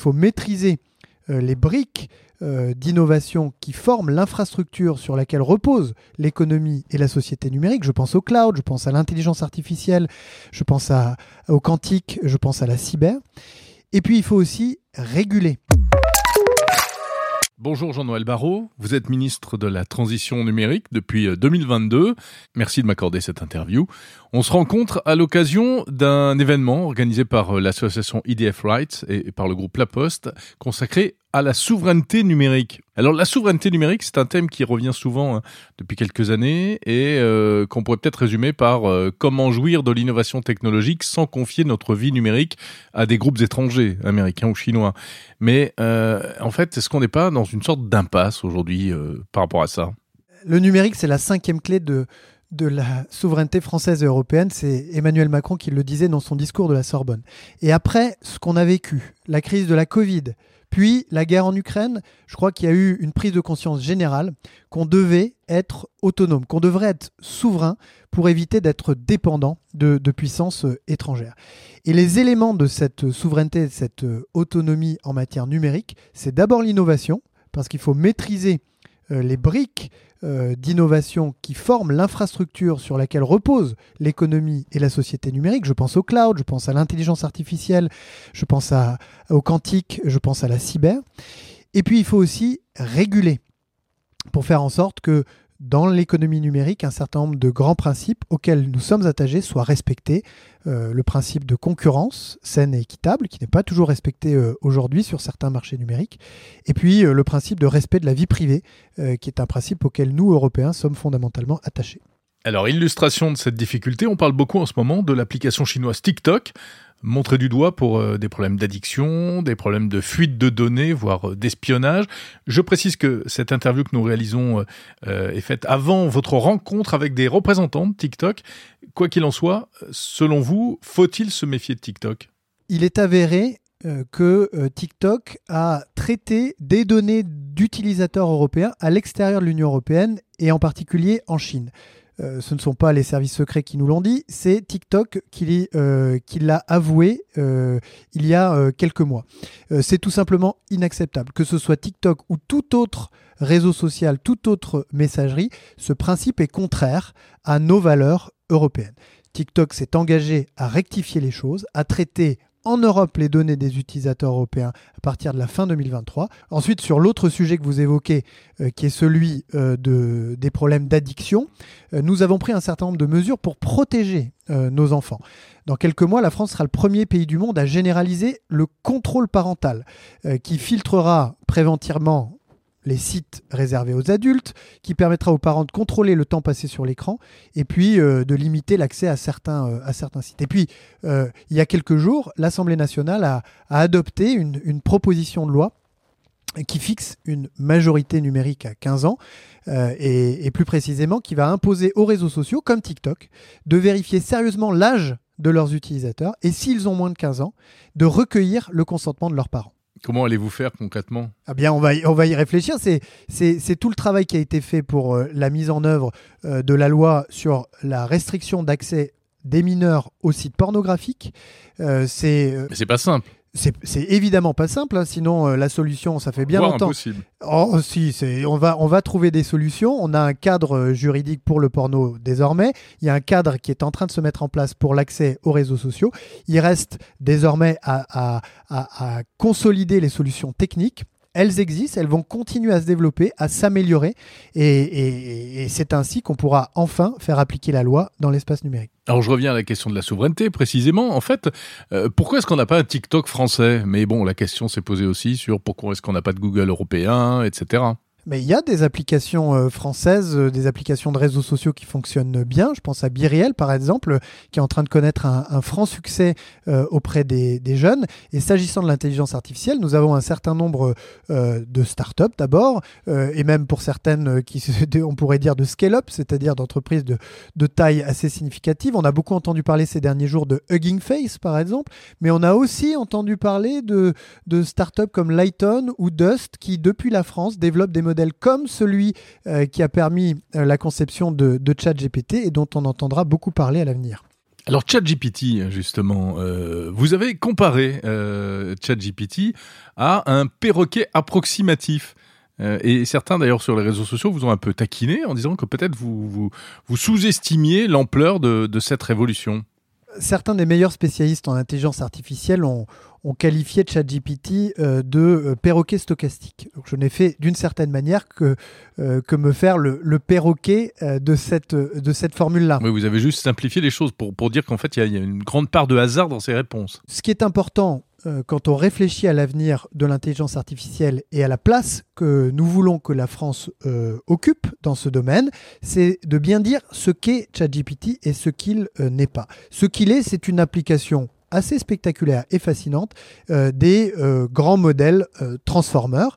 faut maîtriser les briques d'innovation qui forment l'infrastructure sur laquelle repose l'économie et la société numérique. Je pense au cloud, je pense à l'intelligence artificielle, je pense au quantique, je pense à la cyber. Et puis il faut aussi réguler. Bonjour Jean-Noël Barrot, vous êtes ministre de la Transition numérique depuis 2022. Euh, Merci de m'accorder cette interview. On se rencontre à l'occasion d'un événement organisé par euh, l'association IDF Rights et par le groupe La Poste consacré à la souveraineté numérique. Alors la souveraineté numérique, c'est un thème qui revient souvent hein, depuis quelques années et euh, qu'on pourrait peut-être résumer par comment jouir de l'innovation technologique sans confier notre vie numérique à des groupes étrangers, américains ou chinois. Mais en fait, est-ce qu'on n'est pas dans une sorte d'impasse aujourd'hui par rapport à ça? Le numérique, c'est la cinquième clé de, de la souveraineté française et européenne. C'est Emmanuel Macron qui le disait dans son discours de la Sorbonne. Et après ce qu'on a vécu, la crise de la Covid, puis la guerre en Ukraine, je crois qu'il y a eu une prise de conscience générale qu'on devait être autonome, qu'on devrait être souverain pour éviter d'être dépendant de, puissances étrangères. Et les éléments de cette souveraineté, de cette autonomie en matière numérique, c'est d'abord l'innovation, parce qu'il faut maîtriser euh, les briques euh, d'innovation qui forment l'infrastructure sur laquelle repose l'économie et la société numérique. Je pense au cloud, je pense à l'intelligence artificielle, je pense au quantique, je pense à la cyber. Et puis il faut aussi réguler pour faire en sorte que dans l'économie numérique, un certain nombre de grands principes auxquels nous sommes attachés soient respectés. Euh, le principe de concurrence saine et équitable, qui n'est pas toujours respecté euh, aujourd'hui sur certains marchés numériques. Et puis euh, le principe de respect de la vie privée, qui est un principe auquel nous, Européens, sommes fondamentalement attachés. Alors, illustration de cette difficulté, on parle beaucoup en ce moment de l'application chinoise TikTok montré du doigt pour euh, des problèmes d'addiction, des problèmes de fuite de données, voire euh, d'espionnage. Je précise que cette interview que nous réalisons euh, est faite avant votre rencontre avec des représentants de TikTok. Quoi qu'il en soit, selon vous, faut-il se méfier de TikTok? Il est avéré que TikTok a traité des données d'utilisateurs européens à l'extérieur de l'Union européenne et en particulier en Chine. Euh, ce ne sont pas les services secrets qui nous l'ont dit, c'est TikTok qui, euh, l'a avoué euh, il y a quelques mois. c'est tout simplement inacceptable. Que ce soit TikTok ou tout autre réseau social, toute autre messagerie, ce principe est contraire à nos valeurs européennes. TikTok s'est engagé à rectifier les choses, à traiter en Europe les données des utilisateurs européens à partir de la fin 2023. Ensuite, sur l'autre sujet que vous évoquez, euh, qui est celui euh, de, des problèmes d'addiction, euh, nous avons pris un certain nombre de mesures pour protéger nos enfants. Dans quelques mois, la France sera le premier pays du monde à généraliser le contrôle parental, qui filtrera préventivement les sites réservés aux adultes, qui permettra aux parents de contrôler le temps passé sur l'écran et puis euh, de limiter l'accès à certains, euh, sites. Et puis, euh, il y a quelques jours, l'Assemblée nationale a, adopté une, proposition de loi qui fixe une majorité numérique à 15 ans et, plus précisément qui va imposer aux réseaux sociaux comme TikTok de vérifier sérieusement l'âge de leurs utilisateurs et s'ils ont moins de 15 ans, de recueillir le consentement de leurs parents. Comment allez-vous faire concrètement? Ah bien, on va y, on va y réfléchir. C'est tout le travail qui a été fait pour euh, la mise en œuvre euh, de la loi sur la restriction d'accès des mineurs aux sites pornographiques. Euh, c'est. c'est pas simple. C'est évidemment pas simple, hein, sinon euh, la solution, ça fait bien longtemps. Impossible. Oh, si, on va, on va trouver des solutions. On a un cadre euh, juridique pour le porno désormais. Il y a un cadre qui est en train de se mettre en place pour l'accès aux réseaux sociaux. Il reste désormais à, à, à consolider les solutions techniques elles existent, elles vont continuer à se développer, à s'améliorer, et, c'est ainsi qu'on pourra enfin faire appliquer la loi dans l'espace numérique. Alors je reviens à la question de la souveraineté précisément. En fait, euh, pourquoi est-ce qu'on n'a pas un TikTok français? Mais bon, la question s'est posée aussi sur pourquoi est-ce qu'on n'a pas de Google européen, etc. Mais il y a des applications euh, françaises, euh, des applications de réseaux sociaux qui fonctionnent bien. Je pense à Biriel, par exemple, qui est en train de connaître un, franc succès euh, auprès des, jeunes. Et s'agissant de l'intelligence artificielle, nous avons un certain nombre de startups d'abord, et même pour certaines qui, on pourrait dire, de scale-up, c'est-à-dire d'entreprises de, taille assez significative. On a beaucoup entendu parler ces derniers jours de Hugging Face, par exemple, mais on a aussi entendu parler de, de startups comme Lighton ou Dust, qui, depuis la France, développent des comme celui euh, qui a permis euh, la conception de, de ChatGPT et dont on entendra beaucoup parler à l'avenir. Alors ChatGPT, justement, vous avez comparé ChatGPT à un perroquet approximatif. et certains, d'ailleurs, sur les réseaux sociaux, vous ont un peu taquiné en disant que peut-être vous, vous, vous sous-estimiez l'ampleur de, de, cette révolution. Certains des meilleurs spécialistes en intelligence artificielle ont, ont qualifié ChatGPT euh, de euh, perroquet stochastique. Donc je n'ai fait d'une certaine manière que, euh, que me faire le, perroquet de cette, de cette formule-là. Oui, vous avez juste simplifié les choses pour, pour dire qu'en fait, il y, a une grande part de hasard dans ces réponses. Ce qui est important quand on réfléchit à l'avenir de l'intelligence artificielle et à la place que nous voulons que la France occupe dans ce domaine, c'est de bien dire ce qu'est ChatGPT et ce qu'il n'est pas. Ce qu'il est, c'est une application assez spectaculaire et fascinante euh, des euh, grands modèles euh, Transformers,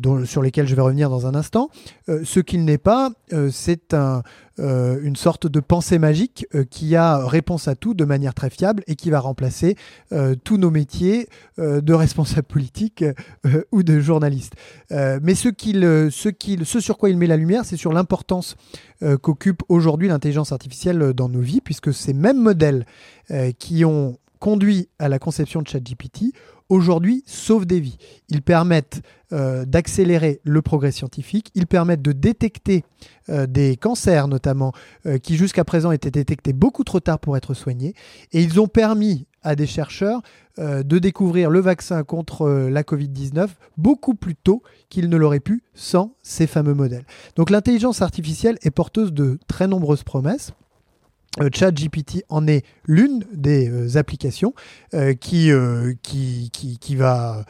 dont, sur lesquels je vais revenir dans un instant. ce qu'il n'est pas, c'est un, une sorte de pensée magique qui a réponse à tout de manière très fiable et qui va remplacer tous nos métiers de responsable politique ou de journaliste. mais ce, qu'il, ce, qu'il, ce sur quoi il met la lumière, c'est sur l'importance qu'occupe aujourd'hui l'intelligence artificielle dans nos vies, puisque ces mêmes modèles qui ont conduit à la conception de ChatGPT, aujourd'hui sauvent des vies. Ils permettent euh, d'accélérer le progrès scientifique, ils permettent de détecter euh, des cancers notamment, euh, qui jusqu'à présent étaient détectés beaucoup trop tard pour être soignés, et ils ont permis à des chercheurs de découvrir le vaccin contre la Covid-19 beaucoup plus tôt qu'ils ne l'auraient pu sans ces fameux modèles. Donc l'intelligence artificielle est porteuse de très nombreuses promesses. Euh, ChatGPT en est l'une des euh, applications euh, qui, qui, qui, va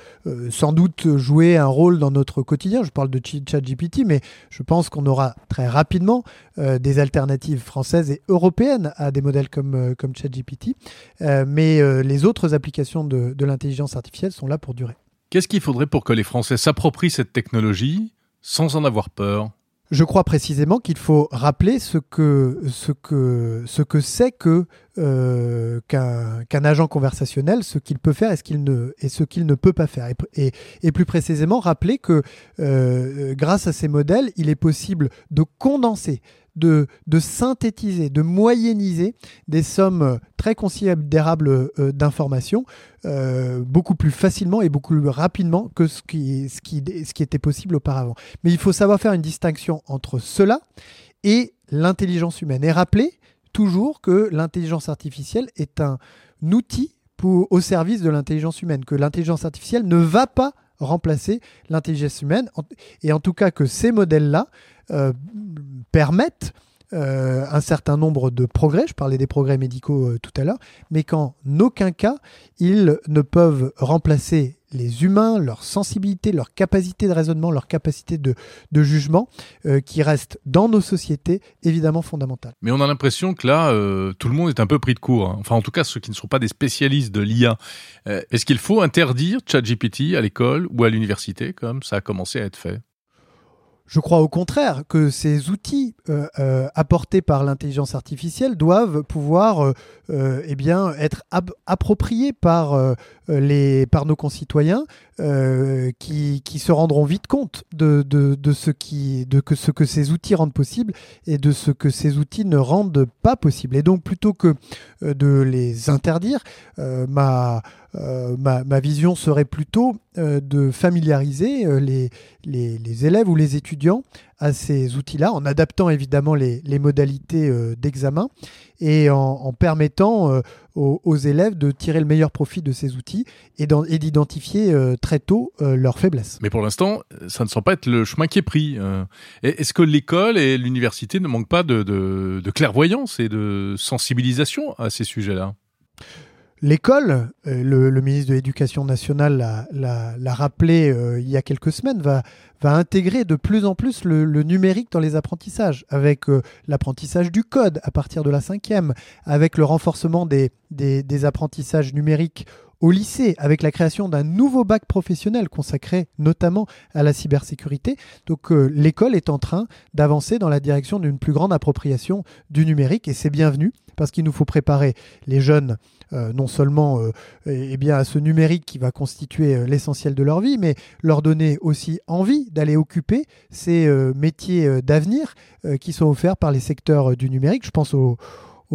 sans doute jouer un rôle dans notre quotidien. Je parle de ChatGPT, mais je pense qu'on aura très rapidement des alternatives françaises et européennes à des modèles comme, comme ChatGPT. mais les autres applications de, de l'intelligence artificielle sont là pour durer. Qu'est-ce qu'il faudrait pour que les Français s'approprient cette technologie sans en avoir peur? Je crois précisément qu'il faut rappeler ce que ce que ce que c'est que euh, qu'un agent conversationnel, ce qu'il peut faire et ce qu'il ne et ce qu'il ne peut pas faire. Et, et, plus précisément rappeler que euh, grâce à ces modèles, il est possible de condenser de, synthétiser, de moyenniser des sommes très considérables euh, d'informations euh, beaucoup plus facilement et beaucoup plus rapidement que ce qui, était possible auparavant. Mais il faut savoir faire une distinction entre cela et l'intelligence humaine. Et rappeler toujours que l'intelligence artificielle est un outil au service de l'intelligence humaine, que l'intelligence artificielle ne va pas remplacer l'intelligence humaine, et en tout cas que ces modèles-là euh, permettent euh, un certain nombre de progrès, je parlais des progrès médicaux euh, tout à l'heure, mais qu'en aucun cas, ils ne peuvent remplacer les humains, leur sensibilité, leur capacité de raisonnement, leur capacité de, jugement, qui restent dans nos sociétés évidemment fondamentales. Mais on a l'impression que là, tout le monde est un peu pris de court. Hein. Enfin, en tout cas, ceux qui ne sont pas des spécialistes de l'IA. Est-ce qu'il faut interdire ChatGPT à l'école ou à l'université, comme ça a commencé à être fait? Je crois au contraire que ces outils euh, euh, apportés par l'intelligence artificielle doivent pouvoir euh, eh bien, être appropriés par, les, par nos concitoyens qui, qui, se rendront vite compte de, de, de, ce qui, de que ce que ces outils rendent possible et de ce que ces outils ne rendent pas possible. Et donc plutôt que de les interdire, ma, ma, ma, vision serait plutôt de familiariser les, les, élèves ou les étudiants à ces outils-là, en adaptant évidemment les, modalités euh, d'examen et en, permettant euh, aux, élèves de tirer le meilleur profit de ces outils et d'identifier euh, très tôt leurs faiblesses. Mais pour l'instant, ça ne semble pas être le chemin qui est pris. Est-ce que l'école et l'université ne manquent pas de clairvoyance et de sensibilisation à ces sujets-là? L'école, euh, le, ministre de l'Éducation nationale l'a rappelé euh, il y a quelques semaines, va, intégrer de plus en plus le, numérique dans les apprentissages, avec euh, l'apprentissage du code à partir de la cinquième, avec le renforcement des, apprentissages numériques au lycée, avec la création d'un nouveau bac professionnel consacré notamment à la cybersécurité. Donc l'école est en train d'avancer dans la direction d'une plus grande appropriation du numérique et c'est bienvenu parce qu'il nous faut préparer les jeunes euh, non seulement euh, eh bien, à ce numérique qui va constituer euh, l'essentiel de leur vie, mais leur donner aussi envie d'aller occuper ces métiers d'avenir qui sont offerts par les secteurs du numérique. Je pense aux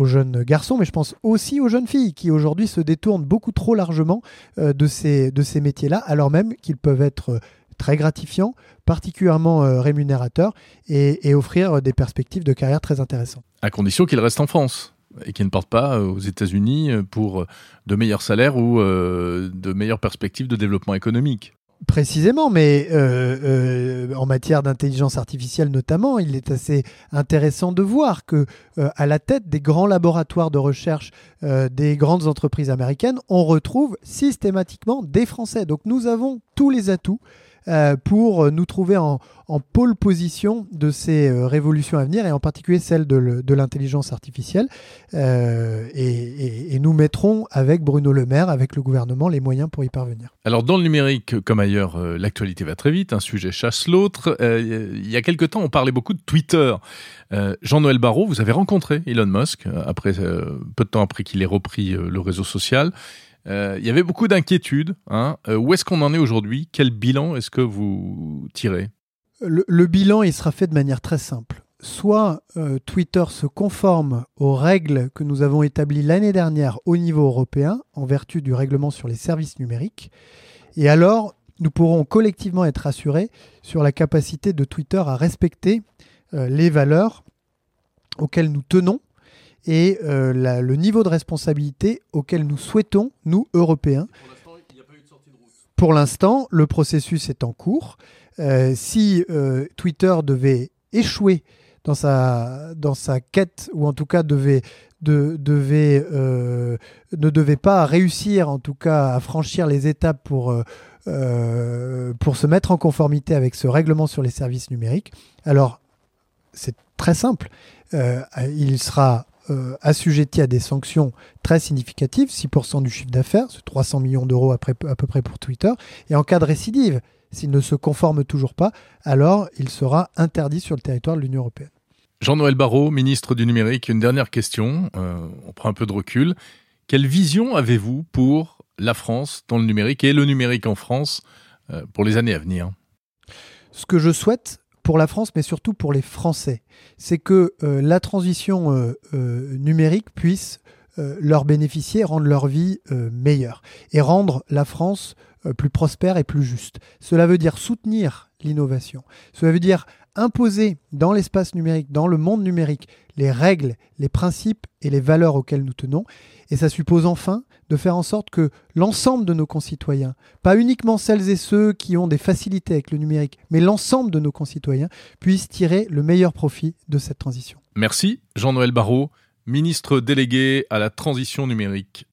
jeunes garçons, mais je pense aussi aux jeunes filles qui aujourd'hui se détournent beaucoup trop largement de ces, de ces métiers-là, alors même qu'ils peuvent être très gratifiants, particulièrement rémunérateurs et, offrir des perspectives de carrière très intéressantes. À condition qu'ils restent en France et qu'ils ne partent pas aux États-Unis pour de meilleurs salaires ou de meilleures perspectives de développement économique. Précisément, mais euh, euh, en matière d'intelligence artificielle notamment, il est assez intéressant de voir que euh, à la tête des grands laboratoires de recherche des grandes entreprises américaines, on retrouve systématiquement des Français. Donc nous avons tous les atouts euh, pour nous trouver en, pôle position de ces euh, révolutions à venir et en particulier celle de l'intelligence artificielle. Euh, et, nous mettrons avec Bruno Le Maire, avec le gouvernement, les moyens pour y parvenir. Alors dans le numérique comme ailleurs, l'actualité va très vite, un sujet chasse l'autre. il y a quelque temps, on parlait beaucoup de Twitter. Jean-Noël Barrot, vous avez rencontré Elon Musk après, peu de temps après qu'il ait repris le réseau social. Euh, il y avait beaucoup d'inquiétudes. Hein. Euh, où est-ce qu'on en est aujourd'hui? Quel bilan est-ce que vous tirez? Le, bilan, il sera fait de manière très simple. Soit euh, Twitter se conforme aux règles que nous avons établies l'année dernière au niveau européen, en vertu du règlement sur les services numériques, et alors nous pourrons collectivement être assurés sur la capacité de Twitter à respecter les valeurs auxquelles nous tenons et euh, le niveau de responsabilité auquel nous souhaitons, nous, Européens. Pour l'instant, le processus est en cours. Euh, si euh, Twitter devait échouer dans sa, dans sa quête, ou en tout cas devait, de, devait, ne devait pas réussir, en tout cas, à franchir les étapes pour, pour se mettre en conformité avec ce règlement sur les services numériques, alors c'est très simple. il sera euh, assujetti à des sanctions très significatives, 6% du chiffre d'affaires, c'est 300 millions d'euros à peu près pour Twitter, et en cas de récidive, s'il ne se conforme toujours pas, alors il sera interdit sur le territoire de l'Union européenne. Jean-Noël Barrot, ministre du numérique, une dernière question, euh, on prend un peu de recul. Quelle vision avez-vous pour la France dans le numérique et le numérique en France euh, pour les années à venir? Ce que je souhaite, pour la France, mais surtout pour les Français. C'est que euh, la transition euh, euh, numérique puisse leur bénéficier, rendre leur vie meilleure et rendre la France plus prospère et plus juste. Cela veut dire soutenir l'innovation. Cela veut dire imposer dans l'espace numérique, dans le monde numérique, les règles, les principes et les valeurs auxquelles nous tenons. Et ça suppose enfin de faire en sorte que l'ensemble de nos concitoyens, pas uniquement celles et ceux qui ont des facilités avec le numérique, mais l'ensemble de nos concitoyens puissent tirer le meilleur profit de cette transition. Merci Jean-Noël Barrot, ministre délégué à la transition numérique.